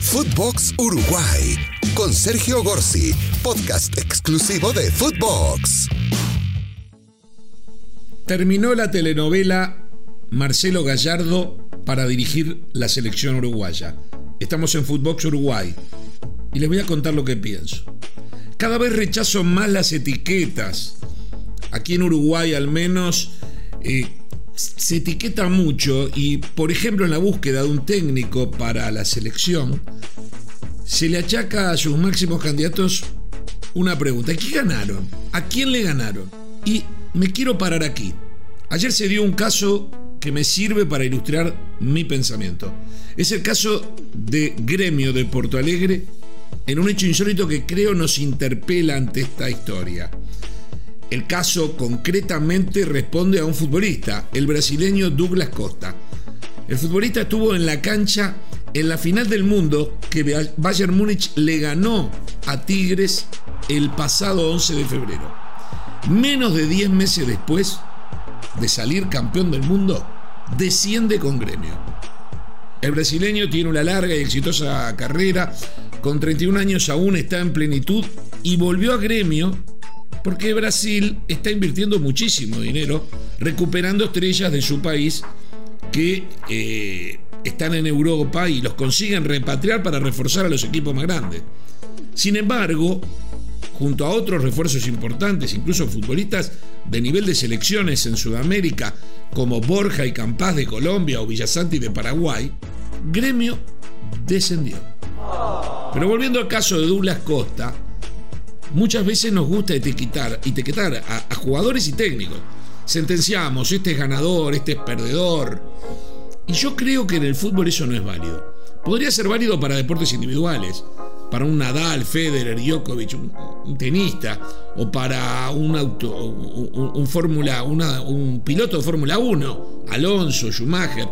Footbox Uruguay con Sergio Gorsi, podcast exclusivo de Footbox. Terminó la telenovela Marcelo Gallardo para dirigir la selección uruguaya. Estamos en Footbox Uruguay y les voy a contar lo que pienso. Cada vez rechazo más las etiquetas. Aquí en Uruguay al menos eh, se etiqueta mucho y, por ejemplo, en la búsqueda de un técnico para la selección, se le achaca a sus máximos candidatos una pregunta. ¿Qué ganaron? ¿A quién le ganaron? Y me quiero parar aquí. Ayer se dio un caso que me sirve para ilustrar mi pensamiento. Es el caso de Gremio de Porto Alegre en un hecho insólito que creo nos interpela ante esta historia. El caso concretamente responde a un futbolista, el brasileño Douglas Costa. El futbolista estuvo en la cancha en la final del mundo que Bayern Múnich le ganó a Tigres el pasado 11 de febrero. Menos de 10 meses después de salir campeón del mundo, desciende con gremio. El brasileño tiene una larga y exitosa carrera, con 31 años aún está en plenitud y volvió a gremio porque Brasil está invirtiendo muchísimo dinero recuperando estrellas de su país que eh, están en Europa y los consiguen repatriar para reforzar a los equipos más grandes. Sin embargo, junto a otros refuerzos importantes, incluso futbolistas de nivel de selecciones en Sudamérica, como Borja y Campaz de Colombia o Villasanti de Paraguay, Gremio descendió. Pero volviendo al caso de Douglas Costa, Muchas veces nos gusta etiquetar, etiquetar a, jugadores y técnicos. Sentenciamos, este es ganador, este es perdedor. Y yo creo que en el fútbol eso no es válido. Podría ser válido para deportes individuales, para un Nadal, Federer, Djokovic, un, tenista, o para un auto, un, fórmula, un piloto de Fórmula 1, Alonso, Schumacher.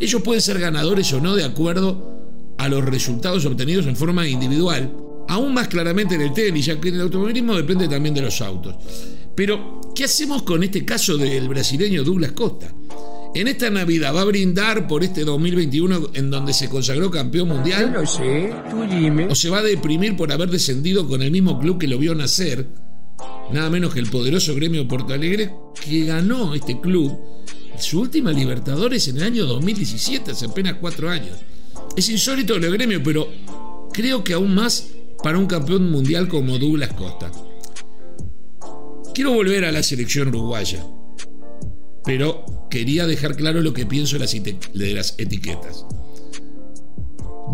Ellos pueden ser ganadores o no de acuerdo a los resultados obtenidos en forma individual aún más claramente en el tenis, ya que en el automovilismo depende también de los autos. Pero, ¿qué hacemos con este caso del brasileño Douglas Costa? En esta Navidad va a brindar por este 2021 en donde se consagró campeón mundial. No sé, tú dime. O se va a deprimir por haber descendido con el mismo club que lo vio nacer, nada menos que el poderoso gremio Porto Alegre, que ganó este club su última Libertadores en el año 2017, hace apenas cuatro años. Es insólito el gremio, pero creo que aún más para un campeón mundial como Douglas Costa. Quiero volver a la selección uruguaya, pero quería dejar claro lo que pienso de las etiquetas.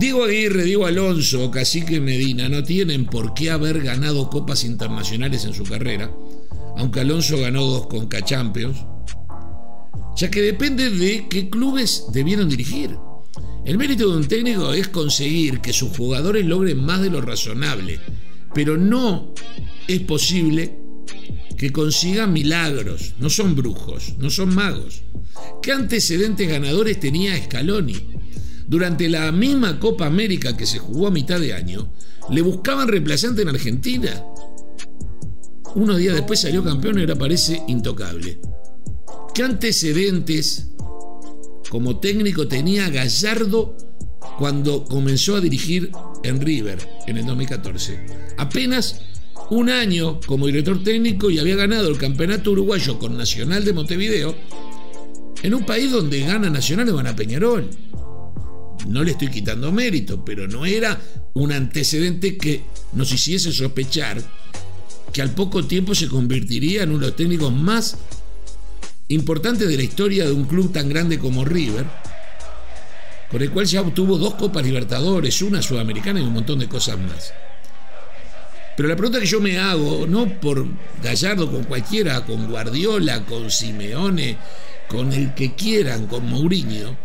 Diego Aguirre, Diego Alonso o Cacique Medina no tienen por qué haber ganado copas internacionales en su carrera, aunque Alonso ganó dos con Champions, ya que depende de qué clubes debieron dirigir. El mérito de un técnico es conseguir que sus jugadores logren más de lo razonable, pero no es posible que consigan milagros, no son brujos, no son magos. ¿Qué antecedentes ganadores tenía Scaloni? Durante la misma Copa América que se jugó a mitad de año, le buscaban reemplazante en Argentina. Unos días después salió campeón y ahora parece intocable. ¿Qué antecedentes como técnico tenía Gallardo cuando comenzó a dirigir en River en el 2014. Apenas un año como director técnico y había ganado el campeonato uruguayo con Nacional de Montevideo en un país donde gana Nacional y van a Peñarol. No le estoy quitando mérito, pero no era un antecedente que nos hiciese sospechar que al poco tiempo se convertiría en uno de los técnicos más importante de la historia de un club tan grande como River, con el cual ya obtuvo dos Copas Libertadores, una Sudamericana y un montón de cosas más. Pero la pregunta que yo me hago, no por Gallardo, con cualquiera, con Guardiola, con Simeone, con el que quieran, con Mourinho,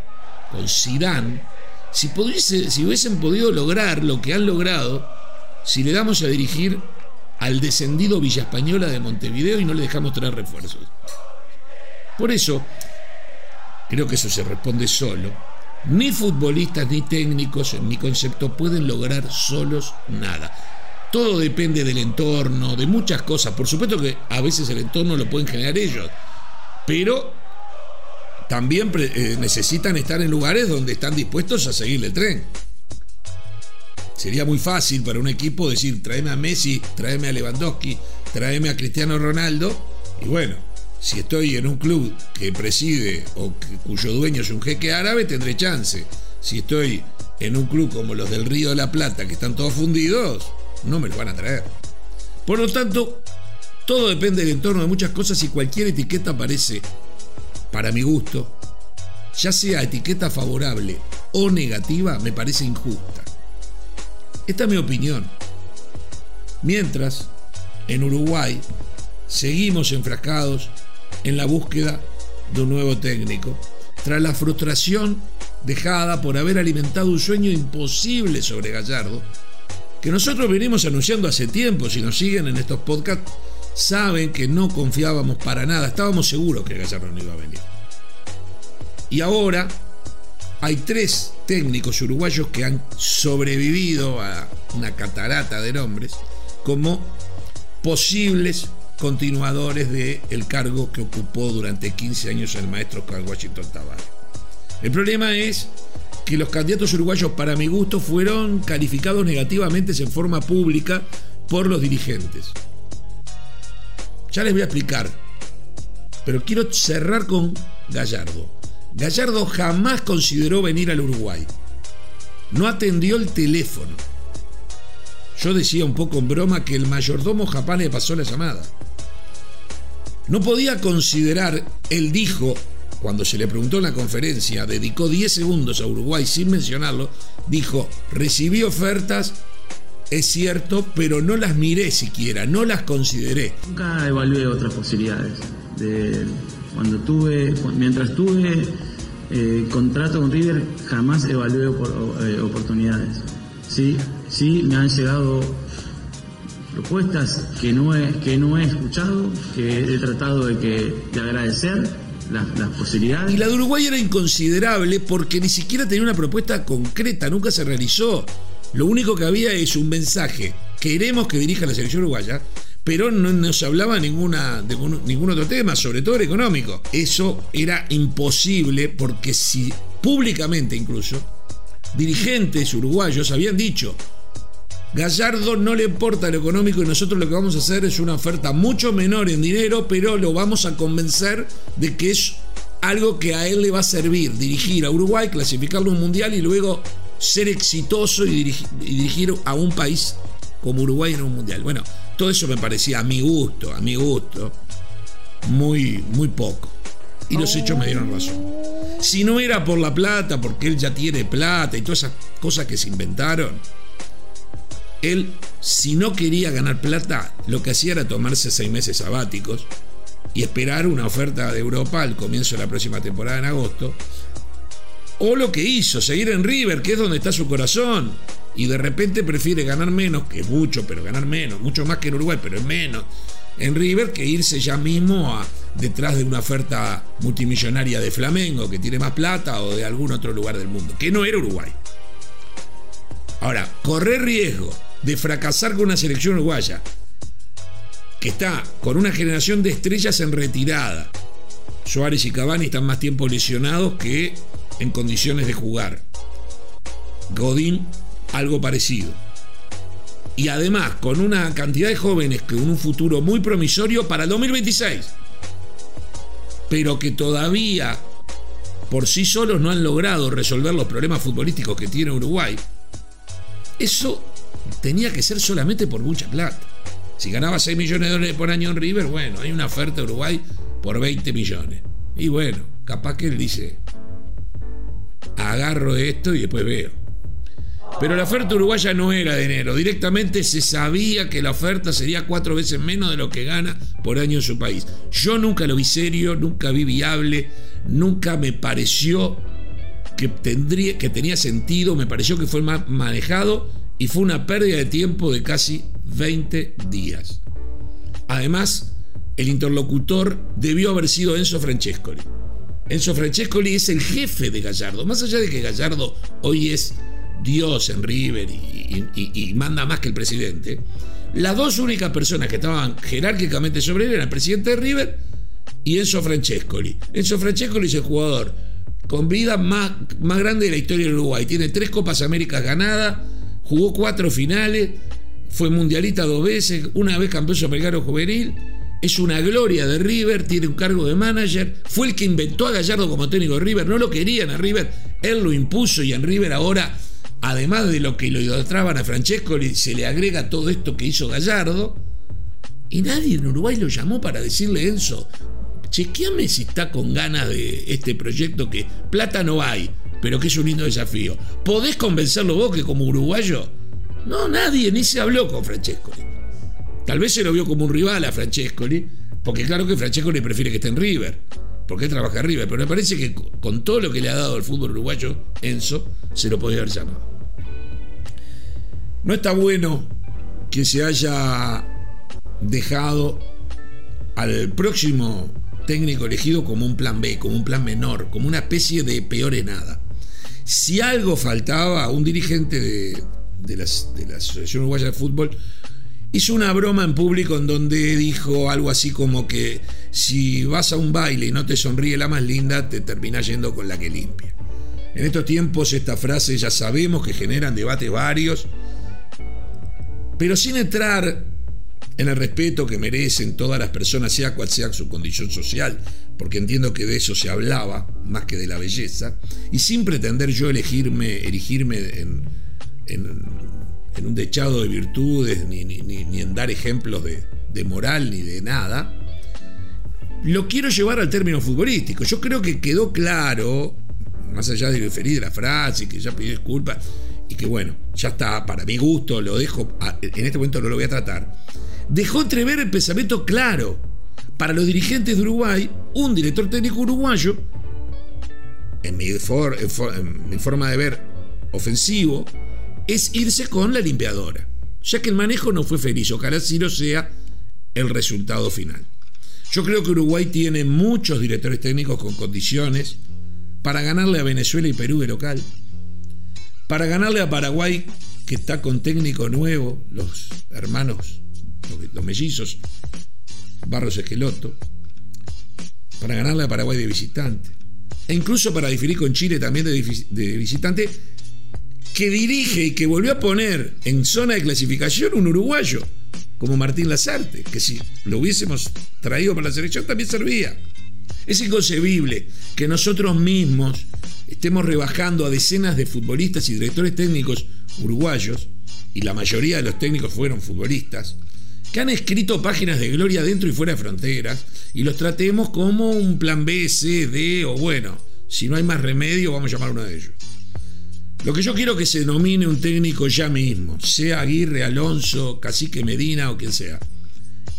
con Zidane, si, si hubiesen podido lograr lo que han logrado, si le damos a dirigir al descendido Villa Española de Montevideo y no le dejamos traer refuerzos. Por eso, creo que eso se responde solo. Ni futbolistas ni técnicos, en mi concepto, pueden lograr solos nada. Todo depende del entorno, de muchas cosas. Por supuesto que a veces el entorno lo pueden generar ellos, pero también eh, necesitan estar en lugares donde están dispuestos a seguir el tren. Sería muy fácil para un equipo decir, tráeme a Messi, tráeme a Lewandowski, tráeme a Cristiano Ronaldo. Y bueno, si estoy en un club que preside o cuyo dueño es un jeque árabe, tendré chance. Si estoy en un club como los del Río de la Plata, que están todos fundidos, no me lo van a traer. Por lo tanto, todo depende del entorno de muchas cosas y cualquier etiqueta parece, para mi gusto, ya sea etiqueta favorable o negativa, me parece injusta. Esta es mi opinión. Mientras, en Uruguay, seguimos enfrascados en la búsqueda de un nuevo técnico, tras la frustración dejada por haber alimentado un sueño imposible sobre Gallardo, que nosotros venimos anunciando hace tiempo, si nos siguen en estos podcasts, saben que no confiábamos para nada, estábamos seguros que Gallardo no iba a venir. Y ahora hay tres técnicos uruguayos que han sobrevivido a una catarata de nombres como posibles continuadores del cargo que ocupó durante 15 años el maestro Carl Washington Tavares. El problema es que los candidatos uruguayos, para mi gusto, fueron calificados negativamente en forma pública por los dirigentes. Ya les voy a explicar, pero quiero cerrar con Gallardo. Gallardo jamás consideró venir al Uruguay. No atendió el teléfono. Yo decía un poco en broma que el mayordomo Japán le pasó la llamada. No podía considerar, él dijo, cuando se le preguntó en la conferencia, dedicó 10 segundos a Uruguay sin mencionarlo, dijo, recibí ofertas, es cierto, pero no las miré siquiera, no las consideré. Nunca evalué otras posibilidades. De, cuando tuve, mientras tuve eh, contrato con River, jamás evalué eh, oportunidades. Sí, sí, me han llegado propuestas que no he, que no he escuchado, que he tratado de, que, de agradecer las, posibilidades. Y la de Uruguay era inconsiderable porque ni siquiera tenía una propuesta concreta, nunca se realizó. Lo único que había es un mensaje. Queremos que dirija la selección uruguaya, pero no, se hablaba ninguna, de ningún otro tema, sobre todo el económico. Eso era imposible porque si públicamente incluso dirigentes uruguayos habían dicho, Gallardo no le importa lo económico y nosotros lo que vamos a hacer es una oferta mucho menor en dinero, pero lo vamos a convencer de que es algo que a él le va a servir, dirigir a Uruguay, clasificarlo a un mundial y luego ser exitoso y dirigir, a un país como Uruguay en un mundial. Bueno, todo eso me parecía a mi gusto, a mi gusto, muy, muy poco. Y los hechos me dieron razón. Si no era por la plata, porque él ya tiene plata y todas esas cosas que se inventaron, él, si no quería ganar plata, lo que hacía era tomarse seis meses sabáticos y esperar una oferta de Europa al comienzo de la próxima temporada en agosto. O lo que hizo, seguir en River, que es donde está su corazón, y de repente prefiere ganar menos, que mucho, pero ganar menos, mucho más que en Uruguay, pero es menos, en River que irse ya mismo a, detrás de una oferta multimillonaria de Flamengo, que tiene más plata, o de algún otro lugar del mundo, que no era Uruguay. Ahora, correr riesgo de fracasar con una selección uruguaya, que está con una generación de estrellas en retirada. Suárez y Cavani están más tiempo lesionados que en condiciones de jugar. Godín algo parecido. Y además con una cantidad de jóvenes con un futuro muy promisorio para el 2026. Pero que todavía por sí solos no han logrado resolver los problemas futbolísticos que tiene Uruguay. Eso tenía que ser solamente por mucha plata. Si ganaba 6 millones de dólares por año en River, bueno, hay una oferta de Uruguay por 20 millones. Y bueno, capaz que él dice, agarro esto y después veo. Pero la oferta uruguaya no era de enero. Directamente se sabía que la oferta sería cuatro veces menos de lo que gana por año en su país. Yo nunca lo vi serio, nunca vi viable, nunca me pareció que, tendría, que tenía sentido, me pareció que fue más manejado y fue una pérdida de tiempo de casi 20 días. Además, el interlocutor debió haber sido Enzo Francescoli. Enzo Francescoli es el jefe de Gallardo. Más allá de que Gallardo hoy es Dios en River y, manda más que el presidente, las dos únicas personas que estaban jerárquicamente sobre él eran el presidente de River y Enzo Francescoli. Enzo Francescoli es el jugador con vida más, más grande de la historia de Uruguay. Tiene tres Copas Américas ganadas, jugó cuatro finales, fue mundialista dos veces, una vez campeón sudamericano juvenil, es una gloria de River, tiene un cargo de manager, fue el que inventó a Gallardo como técnico de River, no lo querían a River, él lo impuso y en River ahora, además de lo que lo idolatraban a Francesco, se le agrega todo esto que hizo Gallardo. Y nadie en Uruguay lo llamó para decirle, Enzo, chequeame si está con ganas de este proyecto que plata no hay, pero que es un lindo desafío. ¿Podés convencerlo vos que como uruguayo? No, nadie, ni se habló con Francescoli. Tal vez se lo vio como un rival a Francescoli, porque claro que Francescoli prefiere que esté en River, porque trabaja en River, pero me parece que con todo lo que le ha dado el fútbol uruguayo, Enzo, se lo podía haber llamado. No está bueno que se haya dejado al próximo técnico elegido como un plan B, como un plan menor, como una especie de peor en nada. Si algo faltaba, un dirigente de, la Asociación Uruguaya de Fútbol hizo una broma en público en donde dijo algo así como que si vas a un baile y no te sonríe la más linda, te terminás yendo con la que limpia. En estos tiempos esta frase ya sabemos que generan debates varios, pero sin entrar en el respeto que merecen todas las personas, sea cual sea su condición social, porque entiendo que de eso se hablaba más que de la belleza, y sin pretender yo elegirme, erigirme en, un dechado de virtudes, ni, en dar ejemplos de, moral, ni de nada, lo quiero llevar al término futbolístico. Yo creo que quedó claro, más allá de referir de la frase, que ya pidió disculpas, y que bueno, ya está, para mi gusto, lo dejo, en este momento no lo voy a tratar dejó entrever el pensamiento claro. Para los dirigentes de Uruguay, un director técnico uruguayo, en mi, forma de ver ofensivo, es irse con la limpiadora, ya que el manejo no fue feliz, ojalá así lo sea el resultado final. Yo creo que Uruguay tiene muchos directores técnicos con condiciones para ganarle a Venezuela y Perú de local, para ganarle a Paraguay, que está con técnico nuevo, los hermanos los mellizos, Barros Esqueloto, para ganarle a Paraguay de visitante, e incluso para diferir con Chile también de, visitante, que dirige y que volvió a poner en zona de clasificación un uruguayo, como Martín Lazarte, que si lo hubiésemos traído para la selección también servía. Es inconcebible que nosotros mismos estemos rebajando a decenas de futbolistas y directores técnicos uruguayos, y la mayoría de los técnicos fueron futbolistas, que han escrito páginas de gloria dentro y fuera de fronteras y los tratemos como un plan B, C, D o bueno, si no hay más remedio vamos a llamar uno de ellos. Lo que yo quiero que se denomine un técnico ya mismo, sea Aguirre, Alonso, Cacique Medina o quien sea,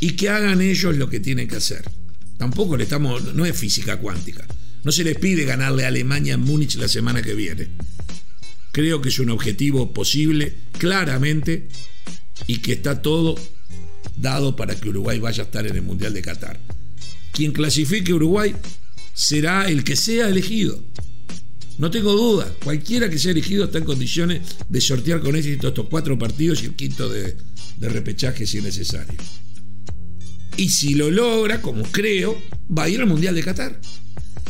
y que hagan ellos lo que tienen que hacer. Tampoco le estamos, no es física cuántica. No se les pide ganarle a Alemania en Múnich la semana que viene. Creo que es un objetivo posible, claramente, y que está todo dado para que Uruguay vaya a estar en el Mundial de Qatar. Quien clasifique Uruguay será el que sea elegido. No tengo duda, cualquiera que sea elegido está en condiciones de sortear con éxito estos cuatro partidos y el quinto de, de repechaje si es necesario. Y si lo logra, como creo, va a ir al Mundial de Qatar.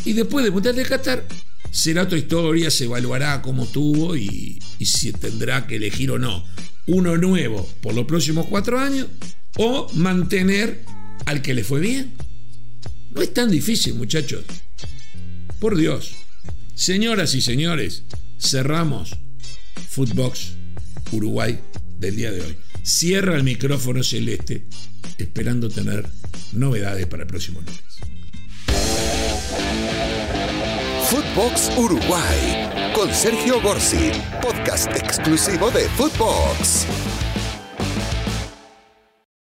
Y después del Mundial de Qatar será otra historia, se evaluará cómo tuvo y, y si tendrá que elegir o no uno nuevo por los próximos cuatro años o mantener al que le fue bien. No es tan difícil, muchachos. Por Dios. Señoras y señores, cerramos Footbox Uruguay del día de hoy. Cierra el micrófono celeste, esperando tener novedades para el próximo lunes. Footbox Uruguay con Sergio Gorsi, podcast exclusivo de Footbox.